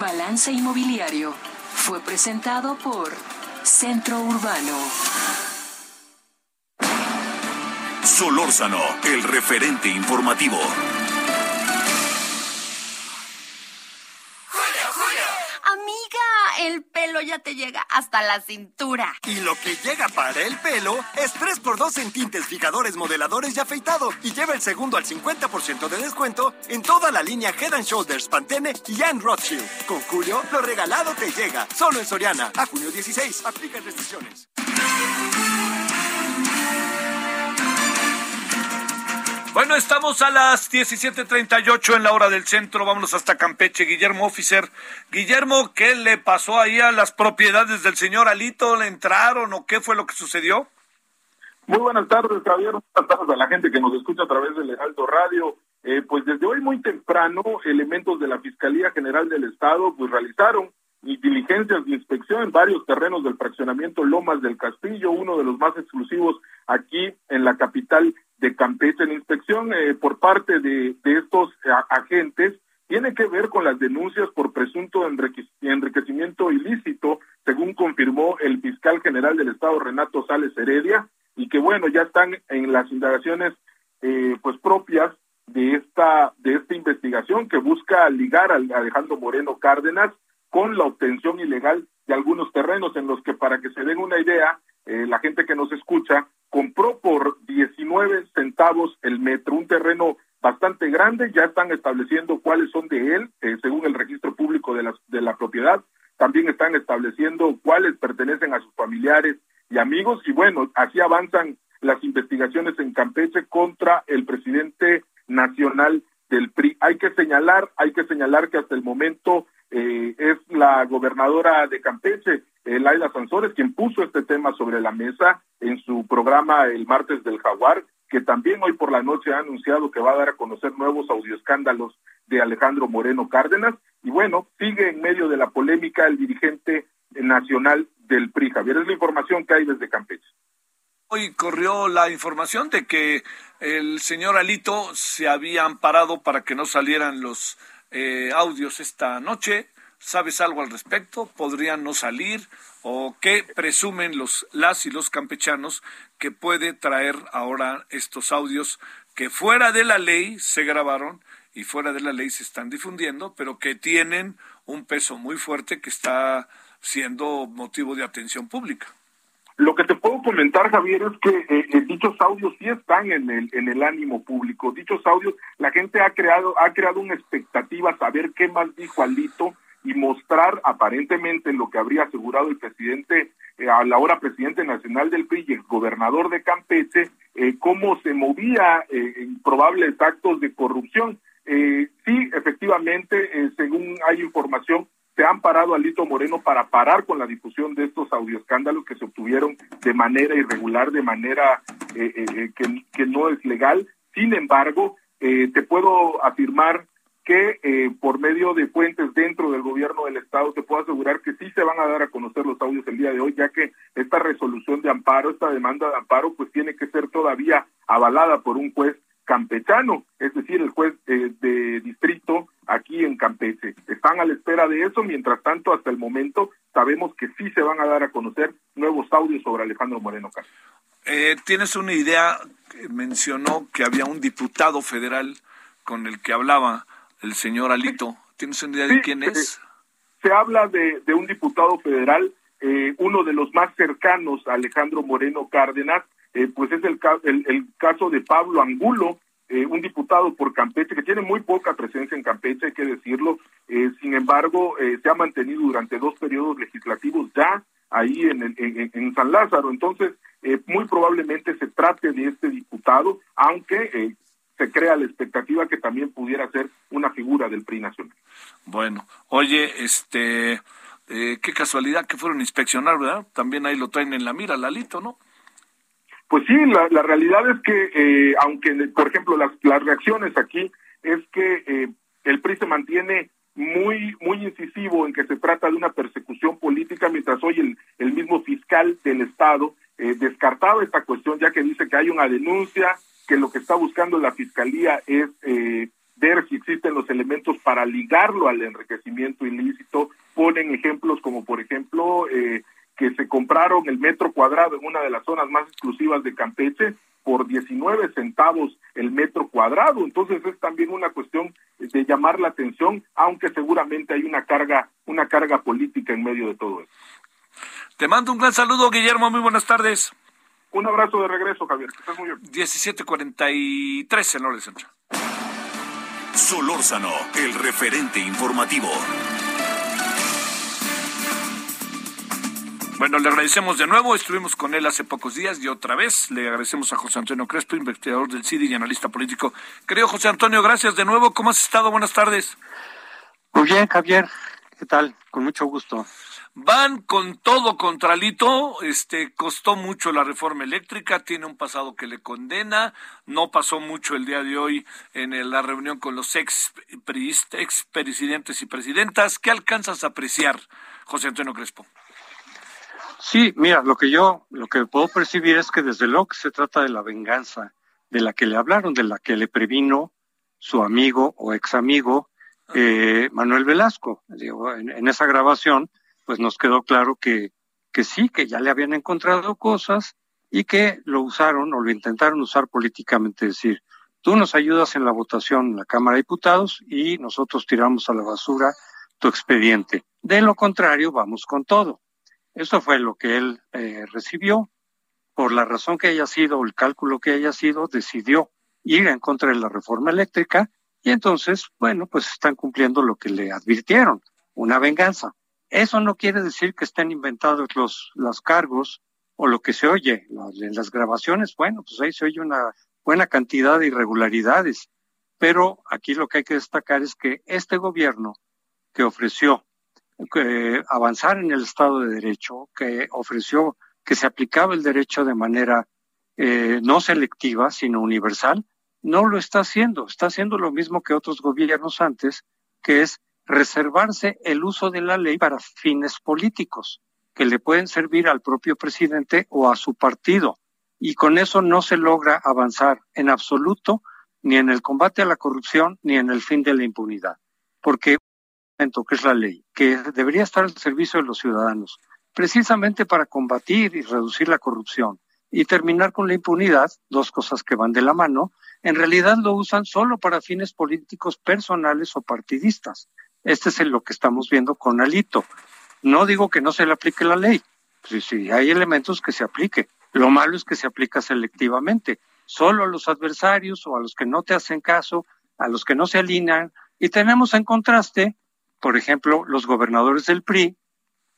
Balance Inmobiliario fue presentado por Centro Urbano. Solórzano, el referente informativo. el pelo ya te llega hasta la cintura. Y lo que llega para el pelo es 3x2 en tintes, fijadores, modeladores y afeitado. Y lleva el segundo al 50% de descuento en toda la línea Head and Shoulders, Pantene y Anne Rothschild. Con Julio, lo regalado te llega. Solo en Soriana. A junio 16. Aplica restricciones. Bueno, estamos a las 17:38 en la hora del centro. Vámonos hasta Campeche. Guillermo Officer. Guillermo, ¿qué le pasó ahí a las propiedades del señor Alito? ¿Le entraron o qué fue lo que sucedió? Muy buenas tardes, Javier. Buenas tardes a la gente que nos escucha a través del Heraldo Radio. Eh, pues desde hoy muy temprano, elementos de la Fiscalía General del Estado pues realizaron y diligencias de inspección en varios terrenos del fraccionamiento Lomas del Castillo, uno de los más exclusivos aquí en la capital de Campeche. La inspección eh, por parte de, estos agentes tiene que ver con las denuncias por presunto enriquecimiento ilícito, según confirmó el fiscal general del Estado, Renato Sales Heredia, y que bueno, ya están en las indagaciones eh, pues propias de esta de esta investigación que busca ligar a Alejandro Moreno Cárdenas con la obtención ilegal de algunos terrenos en los que para que se den una idea eh, la gente que nos escucha compró por 19 centavos el metro un terreno bastante grande ya están estableciendo cuáles son de él eh, según el registro público de la, de la propiedad también están estableciendo cuáles pertenecen a sus familiares y amigos y bueno así avanzan las investigaciones en Campeche contra el presidente nacional del PRI. Hay que señalar, hay que señalar que hasta el momento eh, es la gobernadora de Campeche, eh, Laila Sansores, quien puso este tema sobre la mesa en su programa el martes del Jaguar, que también hoy por la noche ha anunciado que va a dar a conocer nuevos audioescándalos de Alejandro Moreno Cárdenas. Y bueno, sigue en medio de la polémica el dirigente nacional del PRI. Javier, es la información que hay desde Campeche. Hoy corrió la información de que el señor Alito se había amparado para que no salieran los eh, audios esta noche. ¿Sabes algo al respecto? ¿Podrían no salir? ¿O qué presumen los, las y los campechanos que puede traer ahora estos audios que fuera de la ley se grabaron y fuera de la ley se están difundiendo, pero que tienen un peso muy fuerte que está siendo motivo de atención pública? Lo que te comentar, Javier, es que eh, eh, dichos audios sí están en el en el ánimo público. Dichos audios, la gente ha creado ha creado una expectativa saber qué más dijo Alito y mostrar aparentemente lo que habría asegurado el presidente eh, a la hora presidente nacional del PRI y el gobernador de Campeche cómo se movía en probables actos de corrupción. sí, efectivamente, según hay información, se han parado a Lito Moreno para parar con la difusión de estos audioescándalos que se obtuvieron de manera irregular, de manera eh, eh, eh, que, no es legal. Sin embargo, te puedo afirmar que por medio de fuentes dentro del gobierno del Estado te puedo asegurar que sí se van a dar a conocer los audios el día de hoy, ya que esta resolución de amparo, esta demanda de amparo, pues tiene que ser todavía avalada por un juez campechano, es decir, el juez de distrito aquí en Campeche. Están a la espera de eso, mientras tanto, hasta el momento sabemos que sí se van a dar a conocer nuevos audios sobre Alejandro Moreno Cárdenas. Eh, ¿Tienes una idea? Mencionó que había un diputado federal con el que hablaba el señor Alito. ¿Tienes una idea de quién es? Se, habla de, un diputado federal, eh, uno de los más cercanos a Alejandro Moreno Cárdenas, eh, pues es el, el caso de Pablo Angulo, eh, un diputado por Campeche que tiene muy poca presencia en Campeche, hay que decirlo. Eh, sin embargo, eh, se ha mantenido durante dos periodos legislativos ya ahí en, en, en San Lázaro. Entonces, muy probablemente se trate de este diputado, aunque se crea la expectativa que también pudiera ser una figura del PRI nacional. Bueno, oye, este, qué casualidad que fueron a inspeccionar, ¿verdad? También ahí lo traen en la mira, Lalito, ¿no? Pues sí, la, la realidad es que, eh, aunque, por ejemplo, las, las reacciones aquí es que eh, el PRI se mantiene muy muy incisivo en que se trata de una persecución política, mientras hoy el, el mismo fiscal del Estado eh, descartaba esta cuestión, ya que dice que hay una denuncia, que lo que está buscando la Fiscalía es eh, ver si existen los elementos para ligarlo al enriquecimiento ilícito. Ponen ejemplos como, por ejemplo, eh, que se compraron el metro cuadrado en una de las zonas más exclusivas de Campeche por 19 centavos el metro cuadrado. Entonces es también una cuestión de llamar la atención, aunque seguramente hay una carga, una carga política en medio de todo esto. Te mando un gran saludo, Guillermo. Muy buenas tardes. Un abrazo de regreso, Javier. Que estés muy bien. 1743 en hora central. Solórzano, el referente informativo. Bueno, le agradecemos de nuevo. Estuvimos con él hace pocos días y otra vez le agradecemos a José Antonio Crespo, investigador del CIDI y analista político. Querido José Antonio, gracias de nuevo. ¿Cómo has estado? Buenas tardes. Muy bien, Javier. ¿Qué tal? Con mucho gusto. van con todo contra Lito, este costó mucho la reforma eléctrica, tiene un pasado que le condena, no pasó mucho el día de hoy en la reunión con los ex, ex presidentes y presidentas. ¿Qué alcanzas a apreciar, José Antonio Crespo? Sí, mira, lo que yo, lo que puedo percibir es que desde luego que se trata de la venganza de la que le hablaron, de la que le previno su amigo o ex amigo eh, Manuel Velasco. Digo, en esa grabación pues nos quedó claro que, que sí, que ya le habían encontrado cosas y que lo usaron o lo intentaron usar políticamente, es decir, tú nos ayudas en la votación en la Cámara de Diputados y nosotros tiramos a la basura tu expediente. De lo contrario, vamos con todo. Eso fue lo que él eh, recibió. Por la razón que haya sido, el cálculo que haya sido, decidió ir en contra de la reforma eléctrica y entonces, bueno, pues están cumpliendo lo que le advirtieron, una venganza. Eso no quiere decir que estén inventados los, los cargos o lo que se oye en las grabaciones. Bueno, pues ahí se oye una buena cantidad de irregularidades. Pero aquí lo que hay que destacar es que este gobierno que ofreció avanzar en el Estado de Derecho, que ofreció que se aplicaba el derecho de manera eh, no selectiva, sino universal, no lo está haciendo. Está haciendo lo mismo que otros gobiernos antes, que es reservarse el uso de la ley para fines políticos que le pueden servir al propio presidente o a su partido. Y con eso no se logra avanzar en absoluto ni en el combate a la corrupción ni en el fin de la impunidad. Porque que es la ley, que debería estar al servicio de los ciudadanos, precisamente para combatir y reducir la corrupción y terminar con la impunidad, dos cosas que van de la mano, en realidad lo usan solo para fines políticos personales o partidistas. Este es lo que estamos viendo con Alito. No digo que no se le aplique la ley. Sí, sí, hay elementos que se aplique. Lo malo es que se aplica selectivamente. Solo a los adversarios o a los que no te hacen caso, a los que no se alinean. Y tenemos en contraste, por ejemplo, los gobernadores del PRI.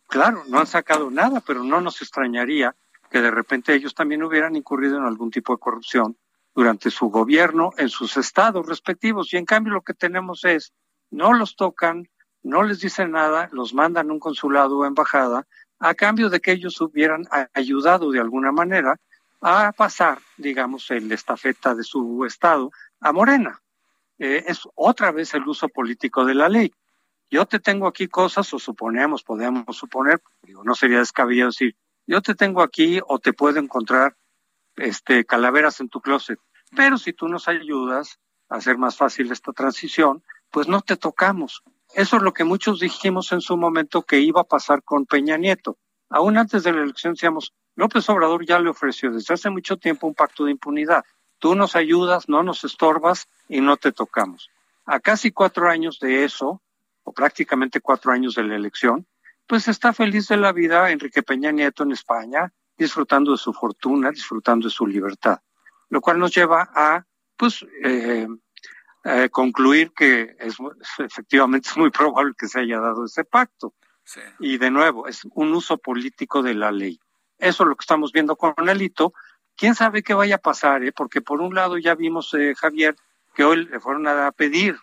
Claro, no han sacado nada, pero no nos extrañaría que de repente ellos también hubieran incurrido en algún tipo de corrupción durante su gobierno en sus estados respectivos. Y en cambio lo que tenemos es no los tocan, no les dicen nada, los mandan a un consulado o embajada, a cambio de que ellos hubieran ayudado de alguna manera a pasar, digamos, el estafeta de su estado a Morena. Eh, es otra vez el uso político de la ley. Yo te tengo aquí cosas, o suponemos, podemos suponer, digo, no sería descabellado decir, yo te tengo aquí o te puedo encontrar este, calaveras en tu closet. Pero si tú nos ayudas a hacer más fácil esta transición, pues no te tocamos. Eso es lo que muchos dijimos en su momento que iba a pasar con Peña Nieto. Aún antes de la elección decíamos, López Obrador ya le ofreció desde hace mucho tiempo un pacto de impunidad. Tú nos ayudas, no nos estorbas y no te tocamos. A casi cuatro años de eso, o prácticamente cuatro años de la elección, pues está feliz de la vida Enrique Peña Nieto en España, disfrutando de su fortuna, disfrutando de su libertad, lo cual nos lleva a, pues, eh, eh, concluir que es, efectivamente es muy probable que se haya dado ese pacto. Y de nuevo, es un uso político de la ley. Eso es lo que estamos viendo con Alito. ¿Quién sabe qué vaya a pasar? Eh? Porque por un lado ya vimos, eh, Javier, que hoy le fueron a pedir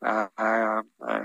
a,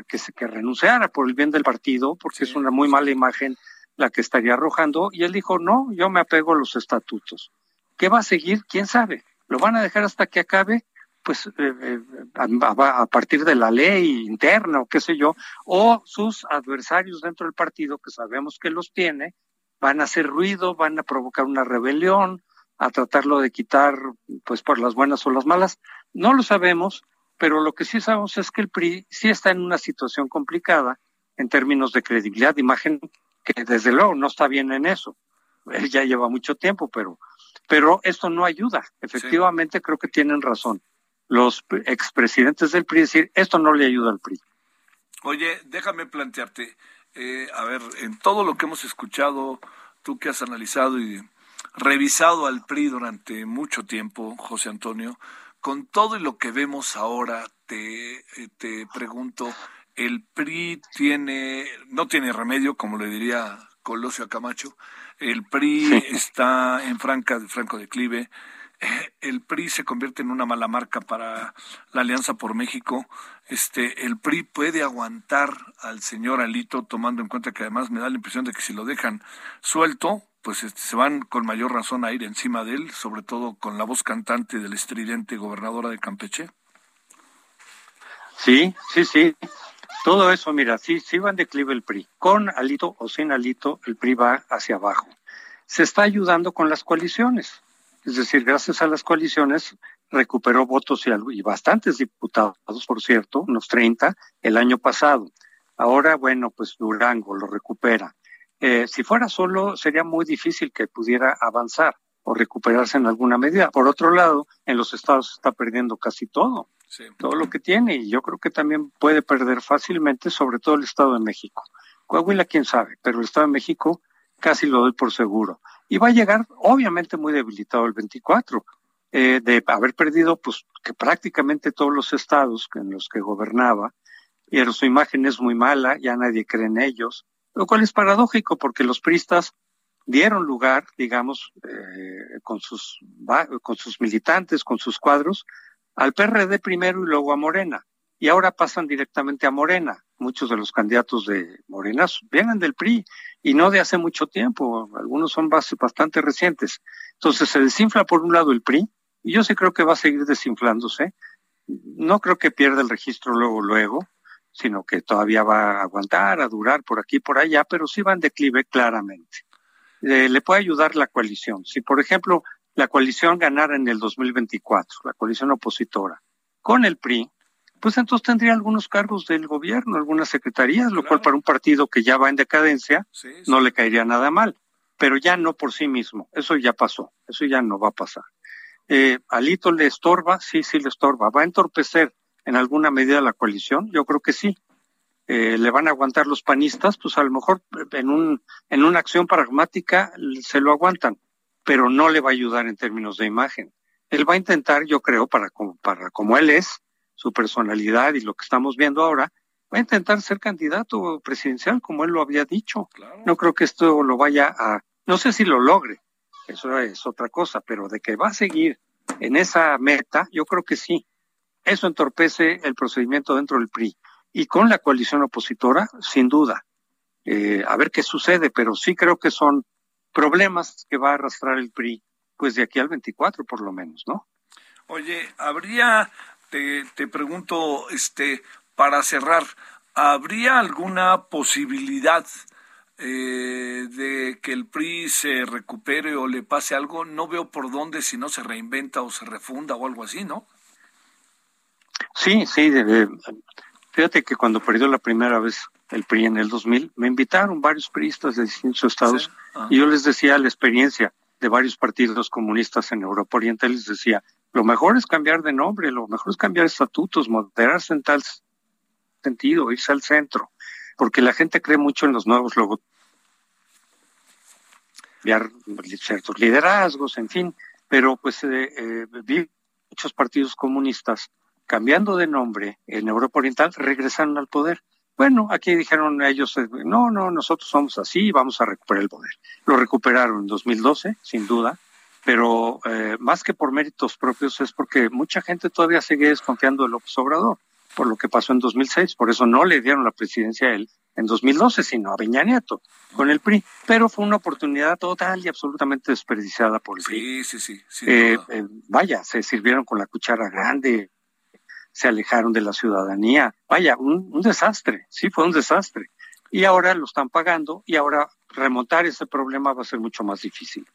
que, se, que renunciara por el bien del partido, porque es una muy mala imagen la que estaría arrojando, y él dijo, no, yo me apego a los estatutos. ¿Qué va a seguir? ¿Quién sabe? ¿Lo van a dejar hasta que acabe? pues eh, eh, a, partir de la ley interna o qué sé yo, o sus adversarios dentro del partido, que sabemos que los tiene, van a hacer ruido, van a provocar una rebelión, a tratarlo de quitar, pues por las buenas o las malas. No lo sabemos, pero lo que sí sabemos es que el PRI sí está en una situación complicada en términos de credibilidad, de imagen, que desde luego no está bien en eso. Ya lleva mucho tiempo, pero, pero esto no ayuda. Efectivamente, creo que tienen razón los expresidentes del PRI decir, esto no le ayuda al PRI. Oye, déjame plantearte, eh, a ver, en todo lo que hemos escuchado, tú que has analizado y revisado al PRI durante mucho tiempo, José Antonio, con todo lo que vemos ahora, te, eh, te pregunto, ¿el PRI tiene, no tiene remedio, como le diría Colosio a Camacho? ¿El PRI está en franca, franco declive? El PRI se convierte en una mala marca para la Alianza por México, este, el PRI puede aguantar al señor Alito, tomando en cuenta que además me da la impresión de que si lo dejan suelto, pues este, se van con mayor razón a ir encima de él, sobre todo con la voz cantante del estridente gobernadora de Campeche. Sí, sí, sí. Todo eso, mira, sí, sí va en declive el PRI. Con Alito o sin Alito, el PRI va hacia abajo. Se está ayudando con las coaliciones. Es decir, gracias a las coaliciones recuperó votos y, y bastantes diputados, por cierto, unos 30 el año pasado. Ahora, bueno, pues Durango lo recupera. Eh, si fuera solo, sería muy difícil que pudiera avanzar o recuperarse en alguna medida. Por otro lado, en los estados está perdiendo casi todo, todo lo que tiene, y yo creo que también puede perder fácilmente, sobre todo el Estado de México. Coahuila, quién sabe, pero el Estado de México casi lo doy por seguro y va a llegar obviamente muy debilitado el 24, eh, de haber perdido pues que prácticamente todos los estados en los que gobernaba, y su imagen es muy mala, ya nadie cree en ellos, lo cual es paradójico porque los pristas dieron lugar, digamos, eh, con, sus, con sus militantes, con sus cuadros, al PRD primero y luego a Morena. Y ahora pasan directamente a Morena muchos de los candidatos de Morena vienen del PRI y no de hace mucho tiempo, algunos son bastante recientes. Entonces se desinfla por un lado el PRI y yo sí creo que va a seguir desinflándose. No creo que pierda el registro luego, luego, sino que todavía va a aguantar, a durar por aquí, por allá, pero sí va en declive claramente. Le puede ayudar la coalición. Si, por ejemplo, la coalición ganara en el 2024, la coalición opositora, con el PRI, pues entonces tendría algunos cargos del gobierno, algunas secretarías, lo cual para un partido que ya va en decadencia no le caería nada mal, pero ya no por sí mismo, eso ya pasó, eso ya no va a pasar. Eh, ¿Alito le estorba? Sí, sí le estorba. ¿Va a entorpecer en alguna medida la coalición? Yo creo que sí. Eh, ¿Le van a aguantar los panistas? Pues a lo mejor en, un, en una acción pragmática se lo aguantan, pero no le va a ayudar en términos de imagen. Él va a intentar, yo creo, para, para como él es, su personalidad y lo que estamos viendo ahora, va a intentar ser candidato presidencial, como él lo había dicho. No creo que esto lo vaya a, no sé si lo logre, eso es otra cosa, pero de que va a seguir en esa meta, yo creo que sí. Eso entorpece el procedimiento dentro del PRI. Y con la coalición opositora, sin duda. Eh, a ver qué sucede, pero sí creo que son problemas que va a arrastrar el PRI, pues de aquí al 24 por lo menos, ¿no? Oye, ¿habría te, pregunto, este, para cerrar, ¿habría alguna posibilidad eh, de que el PRI se recupere o le pase algo? No veo por dónde si no se reinventa o se refunda o algo así, ¿no? Sí, sí. fíjate que cuando perdió la primera vez el PRI en el 2000, me invitaron varios priistas de distintos estados y yo les decía la experiencia de varios partidos comunistas en Europa Oriental, les decía, lo mejor es cambiar de nombre, lo mejor es cambiar estatutos, moderarse en tal sentido, irse al centro, porque la gente cree mucho en los nuevos logos, ciertos liderazgos, en fin, pero pues eh, eh, vi muchos partidos comunistas cambiando de nombre en Europa Oriental, regresaron al poder. Bueno, aquí dijeron ellos, eh, no, no, nosotros somos así, vamos a recuperar el poder. Lo recuperaron en 2012, sin duda, pero eh, más que por méritos propios es porque mucha gente todavía sigue desconfiando de López Obrador por lo que pasó en 2006, por eso no le dieron la presidencia a él en 2012, sino a Beña Nieto con el PRI, pero fue una oportunidad total y absolutamente desperdiciada por el PRI. Sí, sí, sí. Eh, eh, vaya, se sirvieron con la cuchara grande, se alejaron de la ciudadanía, vaya, un, un desastre, sí, fue un desastre. Y ahora lo están pagando y ahora remontar ese problema va a ser mucho más difícil.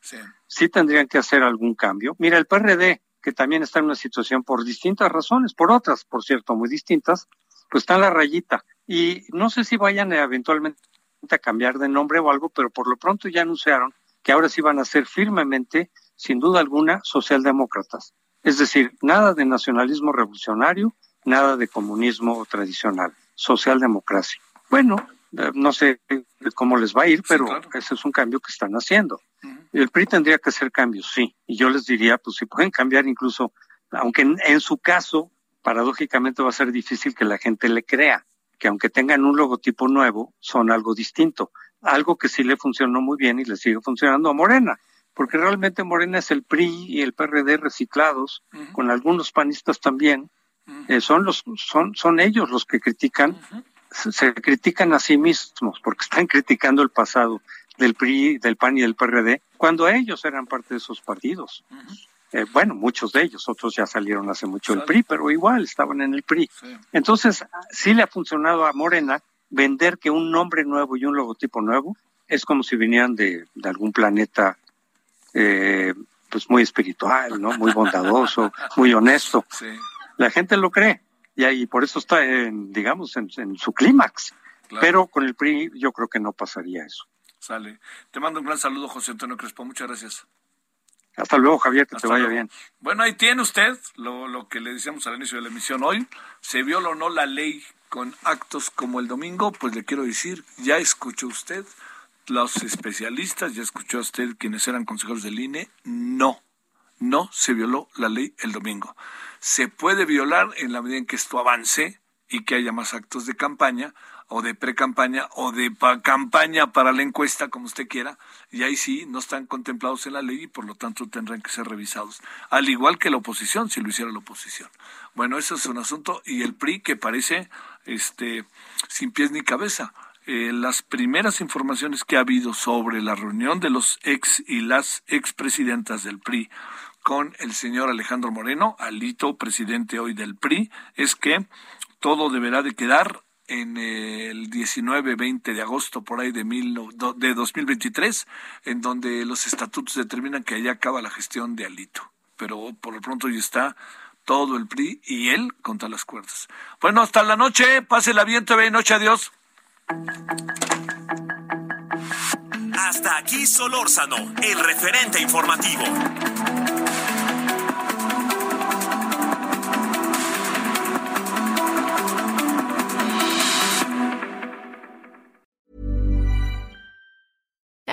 Sí. tendrían que hacer algún cambio. Mira, el PRD, que también está en una situación por distintas razones, por otras, por cierto, muy distintas, pues está en la rayita. Y no sé si vayan eventualmente a cambiar de nombre o algo, pero por lo pronto ya anunciaron que ahora sí van a ser firmemente, sin duda alguna, socialdemócratas. Es decir, nada de nacionalismo revolucionario, nada de comunismo tradicional, socialdemocracia. Bueno, no sé cómo les va a ir, pero ese es un cambio que están haciendo. El PRI tendría que hacer cambios, sí. Y yo les diría, pues si pueden cambiar incluso, aunque en, su caso, paradójicamente va a ser difícil que la gente le crea, que aunque tengan un logotipo nuevo, son algo distinto. Algo que sí le funcionó muy bien y le sigue funcionando a Morena. porque realmente Morena es el PRI y el PRD reciclados, con algunos panistas también. Eh, son los son son ellos los que critican, se, critican a sí mismos porque están criticando el pasado del PRI, del PAN y del PRD, cuando ellos eran parte de esos partidos. Eh, bueno, muchos de ellos, otros ya salieron hace mucho del PRI, pero igual estaban en el PRI. Entonces, sí le ha funcionado a Morena vender que un nombre nuevo y un logotipo nuevo es como si vinieran de, de algún planeta eh, pues muy espiritual, ¿no? Muy bondadoso, muy honesto. La gente lo cree y ahí por eso está en, digamos, en, su clímax. Pero con el PRI yo creo que no pasaría eso. Sale. Te mando un gran saludo, José Antonio Crespo. Muchas gracias. Hasta luego, Javier, que te vaya bien. Bueno, ahí tiene usted lo, lo que le decíamos al inicio de la emisión hoy. ¿Se viola o no la ley con actos como el domingo? Pues le quiero decir, ya escuchó usted los especialistas, ya escuchó usted quienes eran consejeros del INE, no, no se violó la ley el domingo. Se puede violar en la medida en que esto avance y que haya más actos de campaña o de pre-campaña o de campaña para la encuesta, como usted quiera, y ahí sí no están contemplados en la ley y por lo tanto tendrán que ser revisados, al igual que la oposición, si lo hiciera la oposición. Bueno, eso es un asunto y el PRI que parece este sin pies ni cabeza eh, las primeras informaciones que ha habido sobre la reunión de los ex y las expresidentas del PRI con el señor Alejandro Moreno, Alito, presidente hoy del PRI, es que todo deberá de quedar en el 19-20 de agosto por ahí de, mil, de 2023, en donde los estatutos determinan que allá acaba la gestión de Alito. Pero por lo pronto ya está todo el PRI y él contra las cuerdas. Bueno, hasta la noche, pásela bien, TV Noche, adiós. Hasta aquí Solórzano, el referente informativo.